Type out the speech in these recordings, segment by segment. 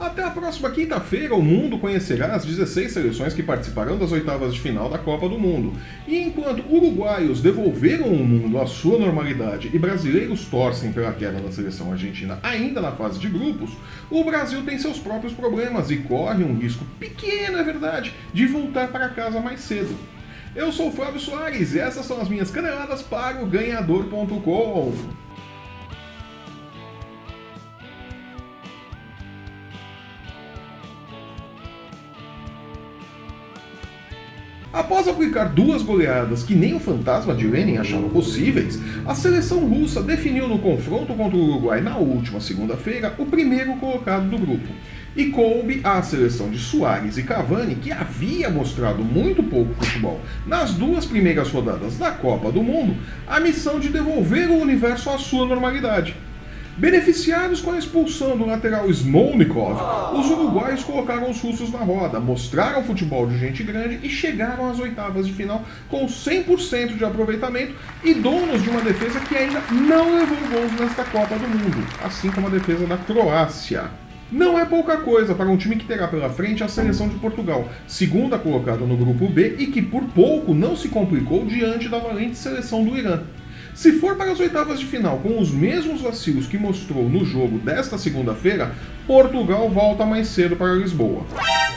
Até a próxima quinta-feira, o mundo conhecerá as 16 seleções que participarão das oitavas de final da Copa do Mundo. E enquanto uruguaios devolveram o mundo à sua normalidade e brasileiros torcem pela queda da seleção argentina ainda na fase de grupos, o Brasil tem seus próprios problemas e corre um risco pequeno, é verdade, de voltar para casa mais cedo. Eu sou o Flávio Soares e essas são as minhas caneladas para o ganhador.com. Após aplicar duas goleadas que nem o fantasma de Lenin achava possíveis, a seleção russa definiu no confronto contra o Uruguai na última segunda-feira o primeiro colocado do grupo. E coube à seleção de Soares e Cavani, que havia mostrado muito pouco futebol nas duas primeiras rodadas da Copa do Mundo, a missão de devolver o universo à sua normalidade. Beneficiados com a expulsão do lateral Smolnikov, os uruguaios colocaram os russos na roda, mostraram futebol de gente grande e chegaram às oitavas de final com 100% de aproveitamento e donos de uma defesa que ainda não levou gols nesta Copa do Mundo, assim como a defesa da Croácia. Não é pouca coisa para um time que terá pela frente a seleção de Portugal, segunda colocada no grupo B e que por pouco não se complicou diante da valente seleção do Irã. Se for para as oitavas de final com os mesmos vacilos que mostrou no jogo desta segunda-feira, Portugal volta mais cedo para Lisboa.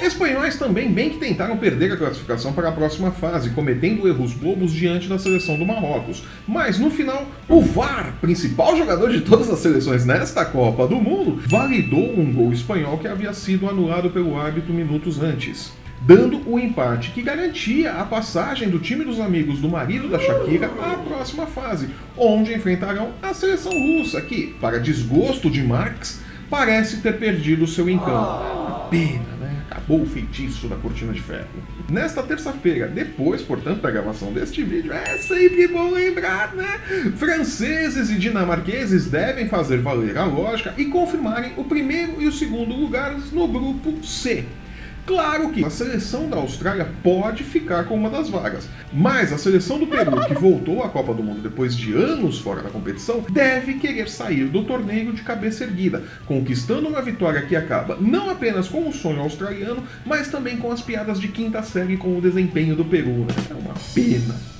Espanhóis também bem que tentaram perder a classificação para a próxima fase, cometendo erros bobos diante da seleção do Marrocos. Mas no final, o VAR, principal jogador de todas as seleções nesta Copa do Mundo, validou um gol espanhol que havia sido anulado pelo árbitro minutos antes dando o empate que garantia a passagem do time dos amigos do marido da Shakira à próxima fase, onde enfrentarão a seleção russa, que, para desgosto de Marx, parece ter perdido seu encanto. Pena, né? Acabou o feitiço da cortina de ferro. Nesta terça-feira, depois, portanto, da gravação deste vídeo, é sempre bom lembrar, né? Franceses e dinamarqueses devem fazer valer a lógica e confirmarem o primeiro e o segundo lugares no grupo C. Claro que a seleção da Austrália pode ficar com uma das vagas, mas a seleção do Peru, que voltou à Copa do Mundo depois de anos fora da competição, deve querer sair do torneio de cabeça erguida, conquistando uma vitória que acaba não apenas com o sonho australiano, mas também com as piadas de quinta série com o desempenho do Peru. Né? É uma pena.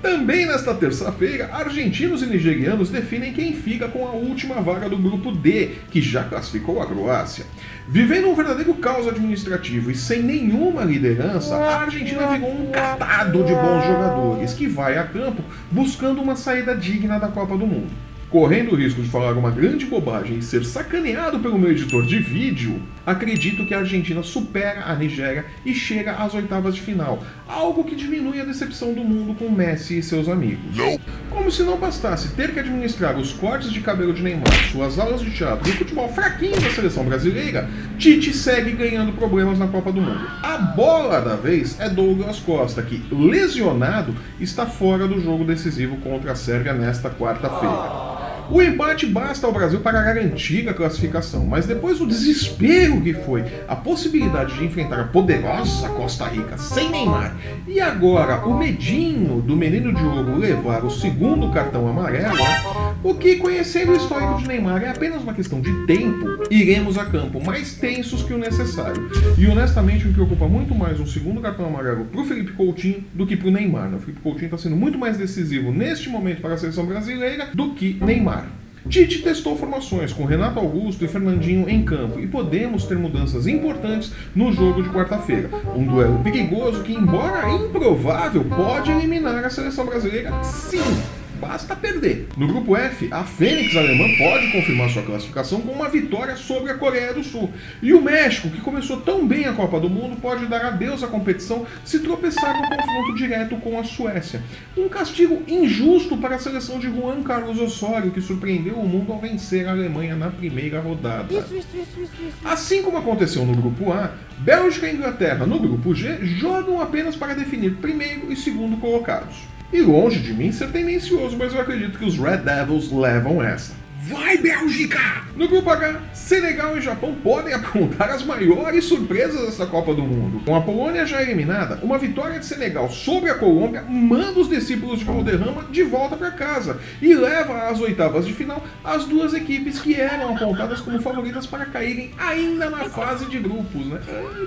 Também nesta terça-feira, argentinos e nigerianos definem quem fica com a última vaga do grupo D, que já classificou a Croácia. Vivendo um verdadeiro caos administrativo e sem nenhuma liderança, a Argentina virou um catado de bons jogadores que vai a campo buscando uma saída digna da Copa do Mundo. Correndo o risco de falar uma grande bobagem e ser sacaneado pelo meu editor de vídeo, acredito que a Argentina supera a Nigéria e chega às oitavas de final, algo que diminui a decepção do mundo com Messi e seus amigos. Como se não bastasse ter que administrar os cortes de cabelo de Neymar, suas aulas de teatro e o futebol fraquinho da seleção brasileira, Tite segue ganhando problemas na Copa do Mundo. A bola da vez é Douglas Costa, que, lesionado, está fora do jogo decisivo contra a Sérvia nesta quarta-feira. O empate basta ao Brasil para garantir a classificação, mas depois do desespero que foi a possibilidade de enfrentar a poderosa Costa Rica sem Neymar e agora o medinho do menino de ouro levar o segundo cartão amarelo, o que, conhecendo o histórico de Neymar, é apenas uma questão de tempo, iremos a campo mais tensos que o necessário. E honestamente me preocupa muito mais um segundo cartão amarelo para o Felipe Coutinho do que para o Neymar. Né? O Felipe Coutinho está sendo muito mais decisivo neste momento para a seleção brasileira do que Neymar. Tite testou formações com Renato Augusto e Fernandinho em campo e podemos ter mudanças importantes no jogo de quarta-feira. Um duelo perigoso que, embora improvável, pode eliminar a seleção brasileira sim basta perder. No grupo F, a Fênix alemã pode confirmar sua classificação com uma vitória sobre a Coreia do Sul. E o México, que começou tão bem a Copa do Mundo, pode dar adeus à competição se tropeçar no confronto direto com a Suécia. Um castigo injusto para a seleção de Juan Carlos Osório, que surpreendeu o mundo ao vencer a Alemanha na primeira rodada. Assim como aconteceu no grupo A, Bélgica e Inglaterra no grupo G jogam apenas para definir primeiro e segundo colocados. E longe de mim ser tendencioso, mas eu acredito que os Red Devils levam essa. Vai, Bélgica! No grupo H, Senegal e Japão podem apontar as maiores surpresas dessa Copa do Mundo. Com a Polônia já eliminada, uma vitória de Senegal sobre a Colômbia manda os discípulos de Valderrama de volta para casa e leva às oitavas de final as duas equipes que eram apontadas como favoritas para caírem ainda na fase de grupos, né?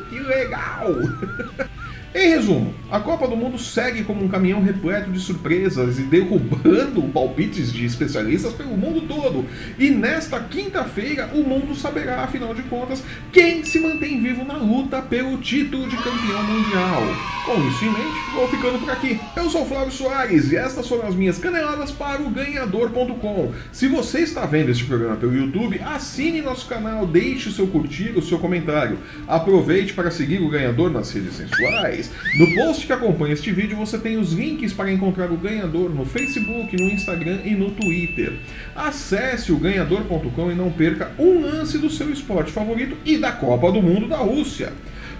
Que legal! Em resumo, a Copa do Mundo segue como um caminhão repleto de surpresas e derrubando palpites de especialistas pelo mundo todo. E nesta quinta-feira, o mundo saberá, afinal de contas, quem se mantém vivo na luta pelo título de campeão mundial. Com isso em mente, vou ficando por aqui. Eu sou Flávio Soares e estas foram as minhas caneladas para o ganhador.com. Se você está vendo este programa pelo YouTube, assine nosso canal, deixe o seu curtir, o seu comentário. Aproveite para seguir o ganhador nas redes sensuais no post que acompanha este vídeo você tem os links para encontrar o ganhador no Facebook, no Instagram e no Twitter. Acesse o ganhador.com e não perca um lance do seu esporte favorito e da Copa do Mundo da Rússia.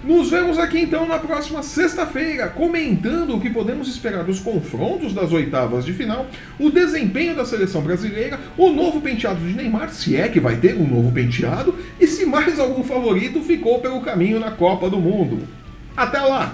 Nos vemos aqui então na próxima sexta-feira, comentando o que podemos esperar dos confrontos das oitavas de final, o desempenho da seleção brasileira, o novo penteado de Neymar, se é que vai ter um novo penteado, e se mais algum favorito ficou pelo caminho na Copa do Mundo. Até lá!